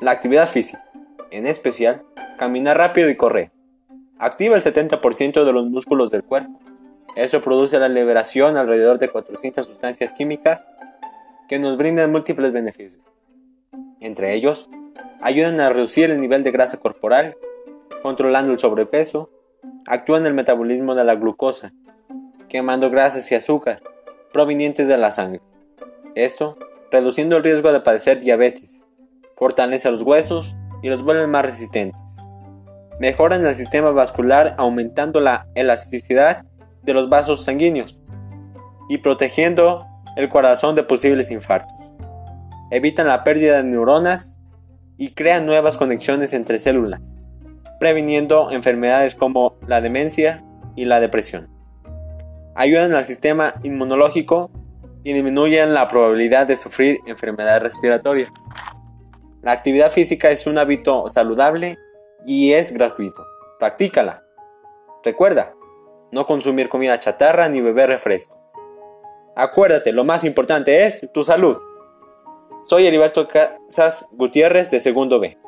La actividad física, en especial, caminar rápido y correr, activa el 70% de los músculos del cuerpo. Eso produce la liberación alrededor de 400 sustancias químicas que nos brindan múltiples beneficios. Entre ellos, ayudan a reducir el nivel de grasa corporal, controlando el sobrepeso, actúan en el metabolismo de la glucosa, quemando grasas y azúcar provenientes de la sangre. Esto, reduciendo el riesgo de padecer diabetes, fortalece los huesos y los vuelve más resistentes. Mejoran el sistema vascular aumentando la elasticidad de los vasos sanguíneos y protegiendo el corazón de posibles infartos. Evitan la pérdida de neuronas y crean nuevas conexiones entre células, previniendo enfermedades como la demencia y la depresión. Ayudan al sistema inmunológico y disminuyen la probabilidad de sufrir enfermedades respiratorias. La actividad física es un hábito saludable y es gratuito. Practícala. Recuerda, no consumir comida chatarra ni beber refresco. Acuérdate, lo más importante es tu salud. Soy Heriberto Casas Gutiérrez de Segundo B.